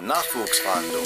Nachwuchsverhandlung.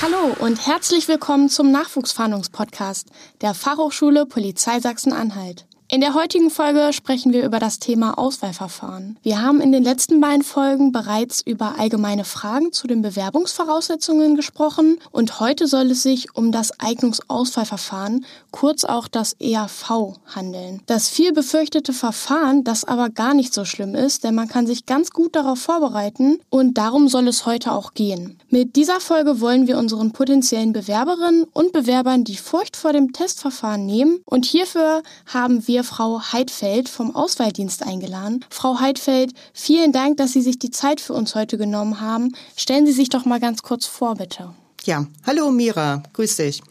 Hallo und herzlich willkommen zum Nachwuchsfahndungspodcast der Fachhochschule Polizei Sachsen-Anhalt. In der heutigen Folge sprechen wir über das Thema Auswahlverfahren. Wir haben in den letzten beiden Folgen bereits über allgemeine Fragen zu den Bewerbungsvoraussetzungen gesprochen und heute soll es sich um das Eignungsauswahlverfahren, kurz auch das EAV, handeln. Das viel befürchtete Verfahren, das aber gar nicht so schlimm ist, denn man kann sich ganz gut darauf vorbereiten und darum soll es heute auch gehen. Mit dieser Folge wollen wir unseren potenziellen Bewerberinnen und Bewerbern die Furcht vor dem Testverfahren nehmen und hierfür haben wir wir Frau Heidfeld vom Auswahldienst eingeladen. Frau Heidfeld, vielen Dank, dass Sie sich die Zeit für uns heute genommen haben. Stellen Sie sich doch mal ganz kurz vor, bitte. Ja, hallo Mira, grüß dich.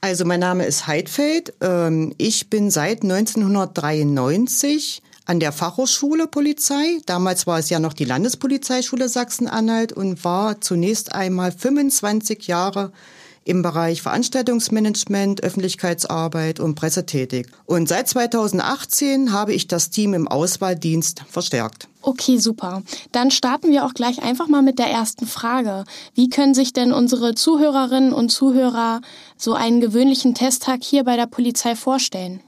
Also mein Name ist Heidfeld. Ähm, ich bin seit 1993 an der Fachhochschule Polizei. Damals war es ja noch die Landespolizeischule Sachsen-Anhalt und war zunächst einmal 25 Jahre im Bereich Veranstaltungsmanagement, Öffentlichkeitsarbeit und Presse tätig. Und seit 2018 habe ich das Team im Auswahldienst verstärkt. Okay, super. Dann starten wir auch gleich einfach mal mit der ersten Frage. Wie können sich denn unsere Zuhörerinnen und Zuhörer so einen gewöhnlichen Testtag hier bei der Polizei vorstellen?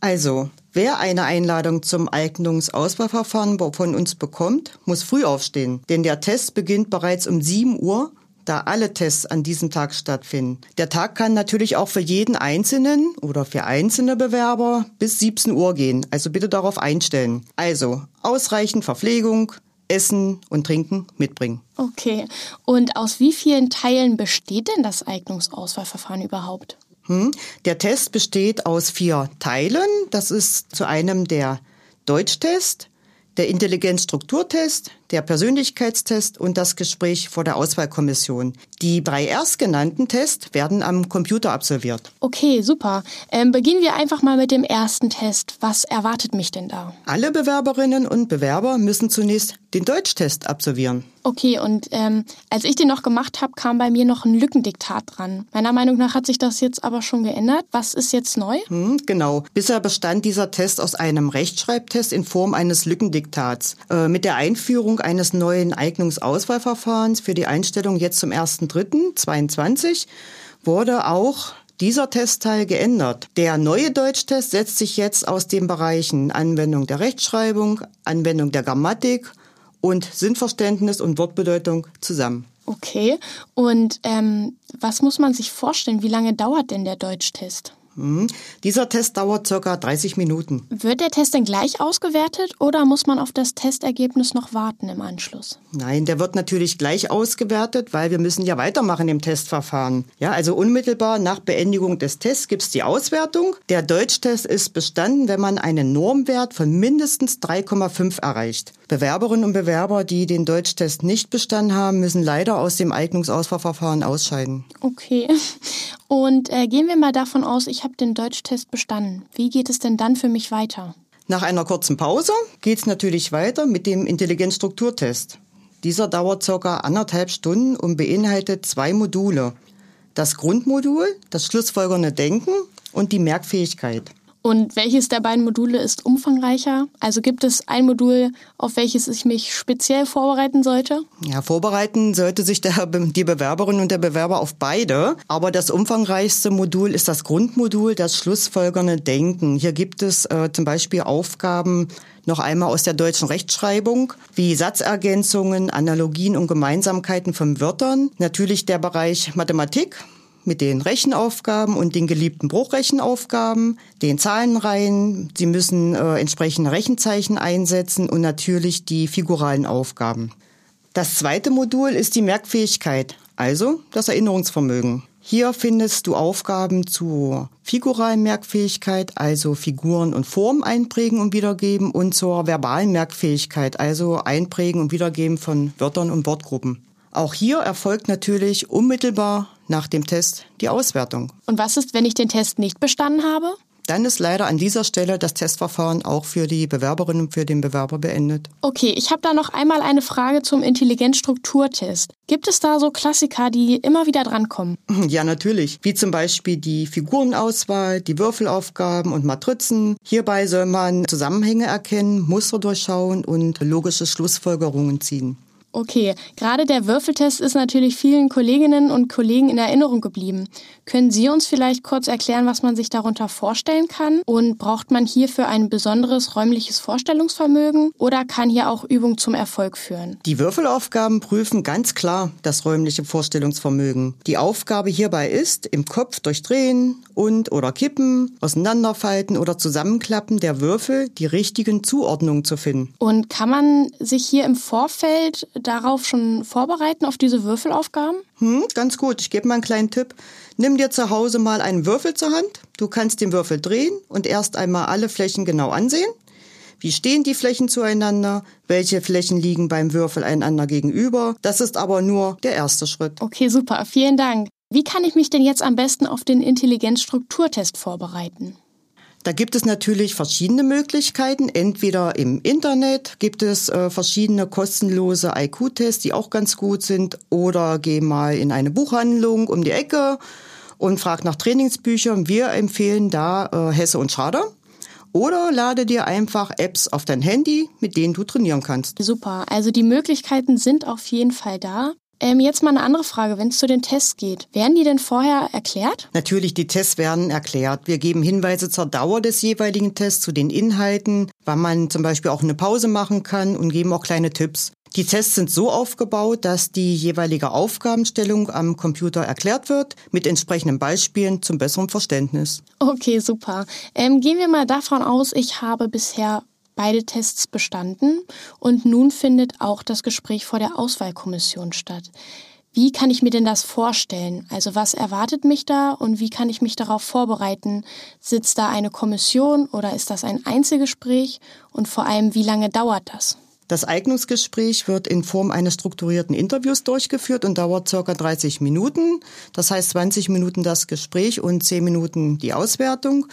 Also, Wer eine Einladung zum Eignungsauswahlverfahren von uns bekommt, muss früh aufstehen, denn der Test beginnt bereits um 7 Uhr da alle Tests an diesem Tag stattfinden. Der Tag kann natürlich auch für jeden Einzelnen oder für einzelne Bewerber bis 17 Uhr gehen. Also bitte darauf einstellen. Also ausreichend Verpflegung, Essen und Trinken mitbringen. Okay. Und aus wie vielen Teilen besteht denn das Eignungsauswahlverfahren überhaupt? Hm. Der Test besteht aus vier Teilen. Das ist zu einem der Deutschtest, der Intelligenzstrukturtest, der Persönlichkeitstest und das Gespräch vor der Auswahlkommission. Die drei erstgenannten Tests werden am Computer absolviert. Okay, super. Ähm, beginnen wir einfach mal mit dem ersten Test. Was erwartet mich denn da? Alle Bewerberinnen und Bewerber müssen zunächst den Deutschtest absolvieren. Okay, und ähm, als ich den noch gemacht habe, kam bei mir noch ein Lückendiktat dran. Meiner Meinung nach hat sich das jetzt aber schon geändert. Was ist jetzt neu? Hm, genau. Bisher bestand dieser Test aus einem Rechtschreibtest in Form eines Lückendiktats. Äh, mit der Einführung eines neuen Eignungsauswahlverfahrens für die Einstellung jetzt zum 1.3.22 wurde auch dieser Testteil geändert. Der neue Deutschtest setzt sich jetzt aus den Bereichen Anwendung der Rechtschreibung, Anwendung der Grammatik und Sinnverständnis und Wortbedeutung zusammen. Okay, und ähm, was muss man sich vorstellen? Wie lange dauert denn der Deutschtest? Mhm. Dieser Test dauert circa 30 Minuten. Wird der Test denn gleich ausgewertet oder muss man auf das Testergebnis noch warten im Anschluss? Nein, der wird natürlich gleich ausgewertet, weil wir müssen ja weitermachen im Testverfahren. Ja, also unmittelbar nach Beendigung des Tests gibt es die Auswertung. Der Deutschtest ist bestanden, wenn man einen Normwert von mindestens 3,5 erreicht. Bewerberinnen und Bewerber, die den Deutschtest nicht bestanden haben, müssen leider aus dem Eignungsauswahlverfahren ausscheiden. Okay. Und äh, gehen wir mal davon aus, ich habe den Deutschtest bestanden. Wie geht es denn dann für mich weiter? Nach einer kurzen Pause geht es natürlich weiter mit dem Intelligenzstrukturtest. Dieser dauert circa anderthalb Stunden und beinhaltet zwei Module. Das Grundmodul, das schlussfolgernde Denken und die Merkfähigkeit. Und welches der beiden Module ist umfangreicher? Also gibt es ein Modul, auf welches ich mich speziell vorbereiten sollte? Ja, vorbereiten sollte sich der, die Bewerberin und der Bewerber auf beide. Aber das umfangreichste Modul ist das Grundmodul, das schlussfolgernde Denken. Hier gibt es äh, zum Beispiel Aufgaben noch einmal aus der deutschen Rechtschreibung, wie Satzergänzungen, Analogien und Gemeinsamkeiten von Wörtern. Natürlich der Bereich Mathematik, mit den Rechenaufgaben und den geliebten Bruchrechenaufgaben, den Zahlenreihen. Sie müssen äh, entsprechende Rechenzeichen einsetzen und natürlich die figuralen Aufgaben. Das zweite Modul ist die Merkfähigkeit, also das Erinnerungsvermögen. Hier findest du Aufgaben zur figuralen Merkfähigkeit, also Figuren und Formen einprägen und wiedergeben, und zur verbalen Merkfähigkeit, also Einprägen und Wiedergeben von Wörtern und Wortgruppen. Auch hier erfolgt natürlich unmittelbar nach dem Test die Auswertung. Und was ist, wenn ich den Test nicht bestanden habe? dann ist leider an dieser Stelle das Testverfahren auch für die Bewerberin und für den Bewerber beendet. Okay, ich habe da noch einmal eine Frage zum Intelligenzstrukturtest. Gibt es da so Klassiker, die immer wieder drankommen? Ja, natürlich. Wie zum Beispiel die Figurenauswahl, die Würfelaufgaben und Matrizen. Hierbei soll man Zusammenhänge erkennen, Muster durchschauen und logische Schlussfolgerungen ziehen. Okay, gerade der Würfeltest ist natürlich vielen Kolleginnen und Kollegen in Erinnerung geblieben. Können Sie uns vielleicht kurz erklären, was man sich darunter vorstellen kann? Und braucht man hierfür ein besonderes räumliches Vorstellungsvermögen oder kann hier auch Übung zum Erfolg führen? Die Würfelaufgaben prüfen ganz klar das räumliche Vorstellungsvermögen. Die Aufgabe hierbei ist, im Kopf durchdrehen und oder kippen, auseinanderfalten oder zusammenklappen der Würfel die richtigen Zuordnungen zu finden. Und kann man sich hier im Vorfeld darauf schon vorbereiten, auf diese Würfelaufgaben? Hm, ganz gut. Ich gebe mal einen kleinen Tipp. Nimm dir zu Hause mal einen Würfel zur Hand. Du kannst den Würfel drehen und erst einmal alle Flächen genau ansehen. Wie stehen die Flächen zueinander? Welche Flächen liegen beim Würfel einander gegenüber? Das ist aber nur der erste Schritt. Okay, super. Vielen Dank. Wie kann ich mich denn jetzt am besten auf den Intelligenzstrukturtest vorbereiten? Da gibt es natürlich verschiedene Möglichkeiten. Entweder im Internet gibt es äh, verschiedene kostenlose IQ-Tests, die auch ganz gut sind. Oder geh mal in eine Buchhandlung um die Ecke und frag nach Trainingsbüchern. Wir empfehlen da äh, Hesse und Schader. Oder lade dir einfach Apps auf dein Handy, mit denen du trainieren kannst. Super, also die Möglichkeiten sind auf jeden Fall da. Ähm, jetzt mal eine andere Frage, wenn es zu den Tests geht. Werden die denn vorher erklärt? Natürlich, die Tests werden erklärt. Wir geben Hinweise zur Dauer des jeweiligen Tests, zu den Inhalten, wann man zum Beispiel auch eine Pause machen kann und geben auch kleine Tipps. Die Tests sind so aufgebaut, dass die jeweilige Aufgabenstellung am Computer erklärt wird, mit entsprechenden Beispielen zum besseren Verständnis. Okay, super. Ähm, gehen wir mal davon aus, ich habe bisher beide Tests bestanden und nun findet auch das Gespräch vor der Auswahlkommission statt. Wie kann ich mir denn das vorstellen? Also was erwartet mich da und wie kann ich mich darauf vorbereiten? Sitzt da eine Kommission oder ist das ein Einzelgespräch? Und vor allem, wie lange dauert das? Das Eignungsgespräch wird in Form eines strukturierten Interviews durchgeführt und dauert circa 30 Minuten. Das heißt 20 Minuten das Gespräch und 10 Minuten die Auswertung.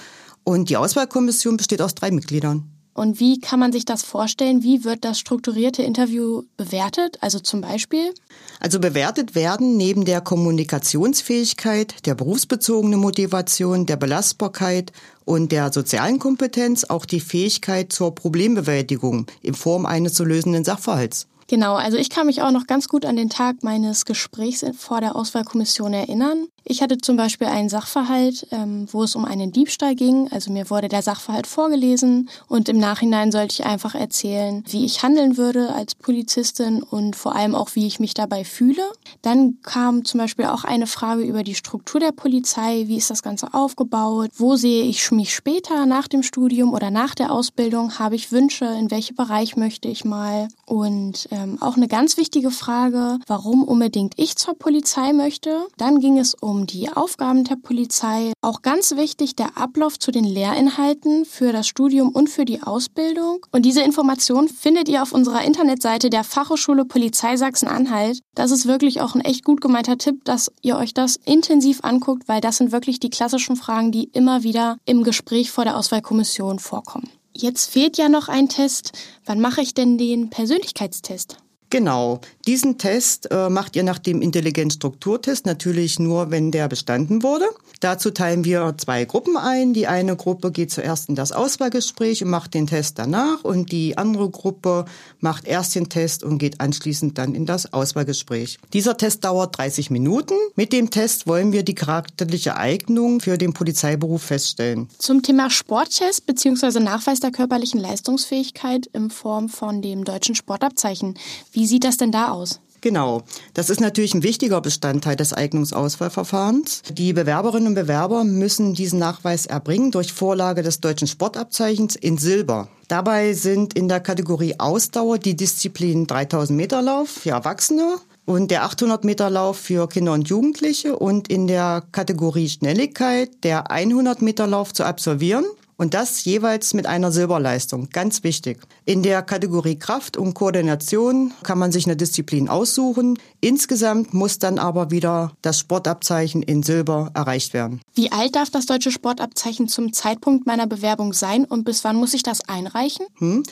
Und die Auswahlkommission besteht aus drei Mitgliedern. Und wie kann man sich das vorstellen? Wie wird das strukturierte Interview bewertet? Also zum Beispiel? Also bewertet werden neben der Kommunikationsfähigkeit, der berufsbezogenen Motivation, der Belastbarkeit und der sozialen Kompetenz auch die Fähigkeit zur Problembewältigung in Form eines zu lösenden Sachverhalts. Genau, also ich kann mich auch noch ganz gut an den Tag meines Gesprächs vor der Auswahlkommission erinnern. Ich hatte zum Beispiel einen Sachverhalt, ähm, wo es um einen Diebstahl ging. Also mir wurde der Sachverhalt vorgelesen und im Nachhinein sollte ich einfach erzählen, wie ich handeln würde als Polizistin und vor allem auch, wie ich mich dabei fühle. Dann kam zum Beispiel auch eine Frage über die Struktur der Polizei. Wie ist das Ganze aufgebaut? Wo sehe ich mich später nach dem Studium oder nach der Ausbildung? Habe ich Wünsche? In welchem Bereich möchte ich mal? Und ähm, auch eine ganz wichtige Frage, warum unbedingt ich zur Polizei möchte. Dann ging es um die Aufgaben der Polizei. Auch ganz wichtig der Ablauf zu den Lehrinhalten für das Studium und für die Ausbildung. Und diese Information findet ihr auf unserer Internetseite der Fachhochschule Polizei Sachsen-Anhalt. Das ist wirklich auch ein echt gut gemeinter Tipp, dass ihr euch das intensiv anguckt, weil das sind wirklich die klassischen Fragen, die immer wieder im Gespräch vor der Auswahlkommission vorkommen. Jetzt fehlt ja noch ein Test. Wann mache ich denn den Persönlichkeitstest? Genau, diesen Test äh, macht ihr nach dem Intelligenzstrukturtest natürlich nur, wenn der bestanden wurde. Dazu teilen wir zwei Gruppen ein. Die eine Gruppe geht zuerst in das Auswahlgespräch und macht den Test danach und die andere Gruppe macht erst den Test und geht anschließend dann in das Auswahlgespräch. Dieser Test dauert 30 Minuten. Mit dem Test wollen wir die charakterliche Eignung für den Polizeiberuf feststellen. Zum Thema Sporttest bzw. Nachweis der körperlichen Leistungsfähigkeit in Form von dem deutschen Sportabzeichen. Wie wie sieht das denn da aus? Genau. Das ist natürlich ein wichtiger Bestandteil des Eignungsauswahlverfahrens. Die Bewerberinnen und Bewerber müssen diesen Nachweis erbringen durch Vorlage des deutschen Sportabzeichens in Silber. Dabei sind in der Kategorie Ausdauer die Disziplinen 3000 Meter Lauf für Erwachsene und der 800 Meter Lauf für Kinder und Jugendliche und in der Kategorie Schnelligkeit der 100 Meter Lauf zu absolvieren Und das jeweils mit einer Silberleistung. Ganz wichtig. In der Kategorie Kraft und Koordination kann man sich eine Disziplin aussuchen. Insgesamt muss dann aber wieder das Sportabzeichen in Silber erreicht werden. Wie alt darf das deutsche Sportabzeichen zum Zeitpunkt meiner Bewerbung sein und bis wann muss ich das einreichen? Hm.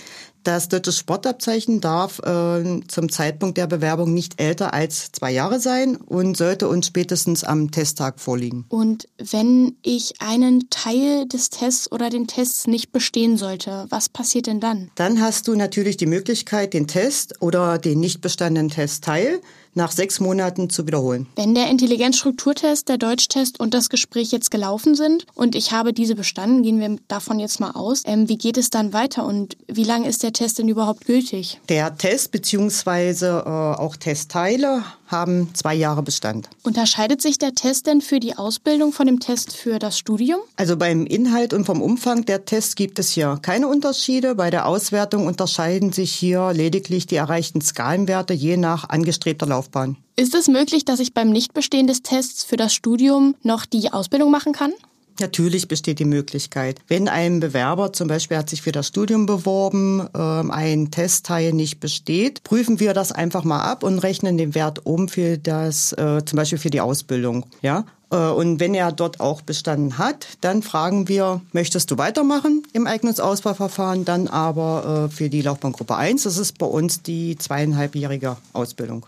Das deutsche Sportabzeichen darf äh, zum Zeitpunkt der Bewerbung nicht älter als zwei Jahre sein und sollte uns spätestens am Testtag vorliegen. Und wenn ich einen Teil des Tests oder den Tests nicht bestehen sollte, was passiert denn dann? Dann hast du natürlich die Möglichkeit, den Test oder den nicht bestandenen Testteil nach sechs Monaten zu wiederholen. Wenn der Intelligenzstrukturtest, der Deutschtest und das Gespräch jetzt gelaufen sind und ich habe diese bestanden, gehen wir davon jetzt mal aus, ähm, wie geht es dann weiter und wie lange ist der Test denn überhaupt gültig? Der Test bzw. Äh, auch Testteile haben zwei Jahre Bestand. Unterscheidet sich der Test denn für die Ausbildung von dem Test für das Studium? Also beim Inhalt und vom Umfang der Tests gibt es hier keine Unterschiede. Bei der Auswertung unterscheiden sich hier lediglich die erreichten Skalenwerte je nach angestrebter Laufbahn. Ist es möglich, dass ich beim Nichtbestehen des Tests für das Studium noch die Ausbildung machen kann? Natürlich besteht die Möglichkeit. Wenn ein Bewerber zum Beispiel hat sich für das Studium beworben, ähm, ein Testteil nicht besteht, prüfen wir das einfach mal ab und rechnen den Wert um für das, äh, zum Beispiel für die Ausbildung. Ja, äh, und wenn er dort auch bestanden hat, dann fragen wir, möchtest du weitermachen im Eignungsauswahlverfahren? Dann aber äh, für die Laufbahngruppe 1, das ist bei uns die zweieinhalbjährige Ausbildung.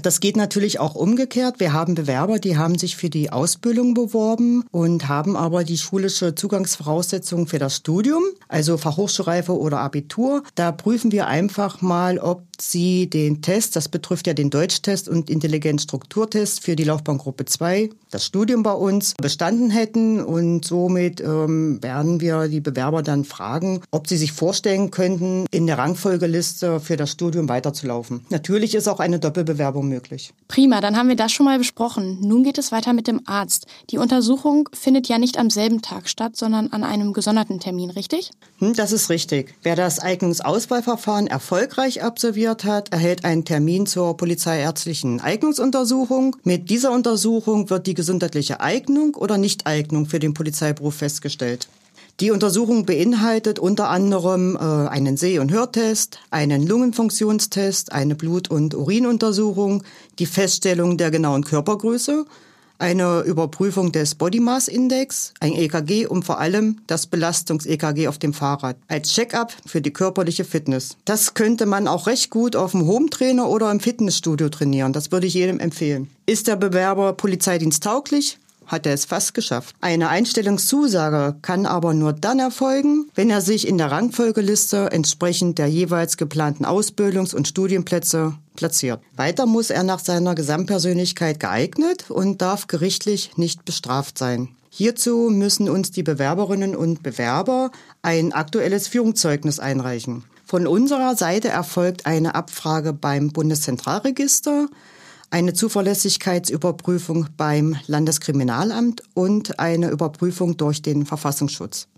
Das geht natürlich auch umgekehrt. Wir haben Bewerber, die haben sich für die Ausbildung beworben und haben aber die schulische Zugangsvoraussetzungen für das Studium, also Fachhochschulreife oder Abitur. Da prüfen wir einfach mal, ob sie den Test, das betrifft ja den Deutschtest und Intelligenzstrukturtest für die Laufbahngruppe 2, das Studium bei uns, bestanden hätten. Und somit ähm, werden wir die Bewerber dann fragen, ob sie sich vorstellen könnten, in der Rangfolgeliste für das Studium weiterzulaufen. Natürlich ist auch eine Doppelbewerbung möglich. Prima, dann haben wir das schon mal besprochen. Nun geht es weiter mit dem Arzt. Die Untersuchung findet ja nicht am selben Tag statt, sondern an einem gesonderten Termin, richtig? Hm, das ist richtig. Wer das Eignungsauswahlverfahren erfolgreich absolviert, hat, erhält einen Termin zur polizeiärztlichen Eignungsuntersuchung. Mit dieser Untersuchung wird die gesundheitliche Eignung oder Nichteignung für den Polizeiberuf festgestellt. Die Untersuchung beinhaltet unter anderem äh, einen Seh- und Hörtest, einen Lungenfunktionstest, eine Blut- und Urinuntersuchung, die Feststellung der genauen Körpergröße, eine Überprüfung des Body Mass Index, ein EKG und vor allem das Belastungs-EKG auf dem Fahrrad als Check-up für die körperliche Fitness. Das könnte man auch recht gut auf dem Home-Trainer oder im Fitnessstudio trainieren. Das würde ich jedem empfehlen. Ist der Bewerber Polizeidienst tauglich? Hat er es fast geschafft. Eine Einstellungszusage kann aber nur dann erfolgen, wenn er sich in der Rangfolgeliste entsprechend der jeweils geplanten Ausbildungs- und Studienplätze platziert. Weiter muss er nach seiner Gesamtpersönlichkeit geeignet und darf gerichtlich nicht bestraft sein. Hierzu müssen uns die Bewerberinnen und Bewerber ein aktuelles Führungszeugnis einreichen. Von unserer Seite erfolgt eine Abfrage beim Bundeszentralregister, eine Zuverlässigkeitsüberprüfung beim Landeskriminalamt und eine Überprüfung durch den Verfassungsschutz.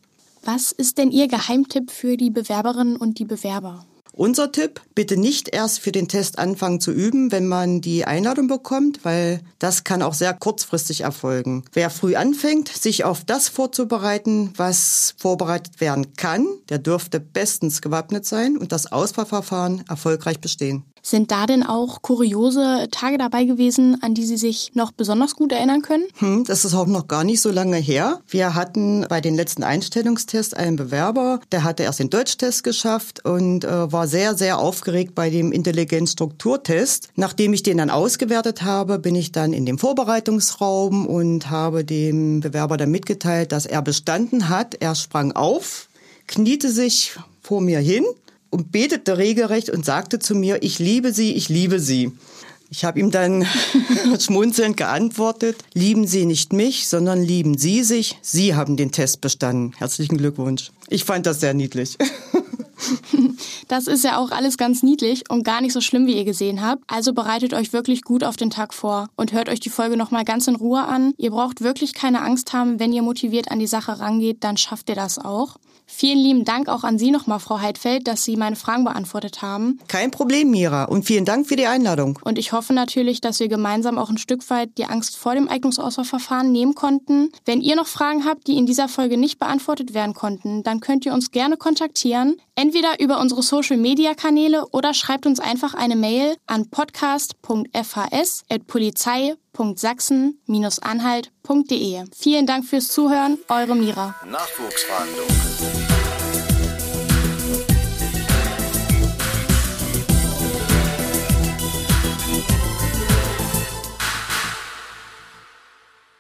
Was ist denn Ihr Geheimtipp für die Bewerberinnen und die Bewerber? Unser Tipp, bitte nicht erst für den Test anfangen zu üben, wenn man die Einladung bekommt, weil das kann auch sehr kurzfristig erfolgen. Wer früh anfängt, sich auf das vorzubereiten, was vorbereitet werden kann, der dürfte bestens gewappnet sein und das Auswahlverfahren erfolgreich bestehen. Sind da denn auch kuriose Tage dabei gewesen, an die Sie sich noch besonders gut erinnern können? Hm, das ist auch noch gar nicht so lange her. Wir hatten bei den letzten Einstellungstests einen Bewerber, der hatte erst den Deutschtest geschafft und äh, war sehr, sehr aufgeregt bei dem Intelligenzstrukturtest. Nachdem ich den dann ausgewertet habe, bin ich dann in dem Vorbereitungsraum und habe dem Bewerber dann mitgeteilt, dass er bestanden hat. Er sprang auf, kniete sich vor mir hin und betete regelrecht und sagte zu mir, ich liebe Sie, ich liebe Sie. Ich habe ihm dann schmunzelnd geantwortet, lieben Sie nicht mich, sondern lieben Sie sich. Sie haben den Test bestanden. Herzlichen Glückwunsch. Ich fand das sehr niedlich. Das ist ja auch alles ganz niedlich und gar nicht so schlimm, wie ihr gesehen habt. Also bereitet euch wirklich gut auf den Tag vor und hört euch die Folge nochmal ganz in Ruhe an. Ihr braucht wirklich keine Angst haben, wenn ihr motiviert an die Sache rangeht, dann schafft ihr das auch. Vielen lieben Dank auch an Sie nochmal, Frau Heidfeld, dass Sie meine Fragen beantwortet haben. Kein Problem, Mira. Und vielen Dank für die Einladung. Und ich hoffe natürlich, dass wir gemeinsam auch ein Stück weit die Angst vor dem Eignungsauswahlverfahren nehmen konnten. Wenn ihr noch Fragen habt, die in dieser Folge nicht beantwortet werden konnten, dann könnt ihr uns gerne kontaktieren. Entweder über unsere Social-Media-Kanäle oder schreibt uns einfach eine Mail an podcast.fhs.polizei.sachsen-anhalt.de. Vielen Dank fürs Zuhören, eure Mira. Nachwuchsverhandlungen.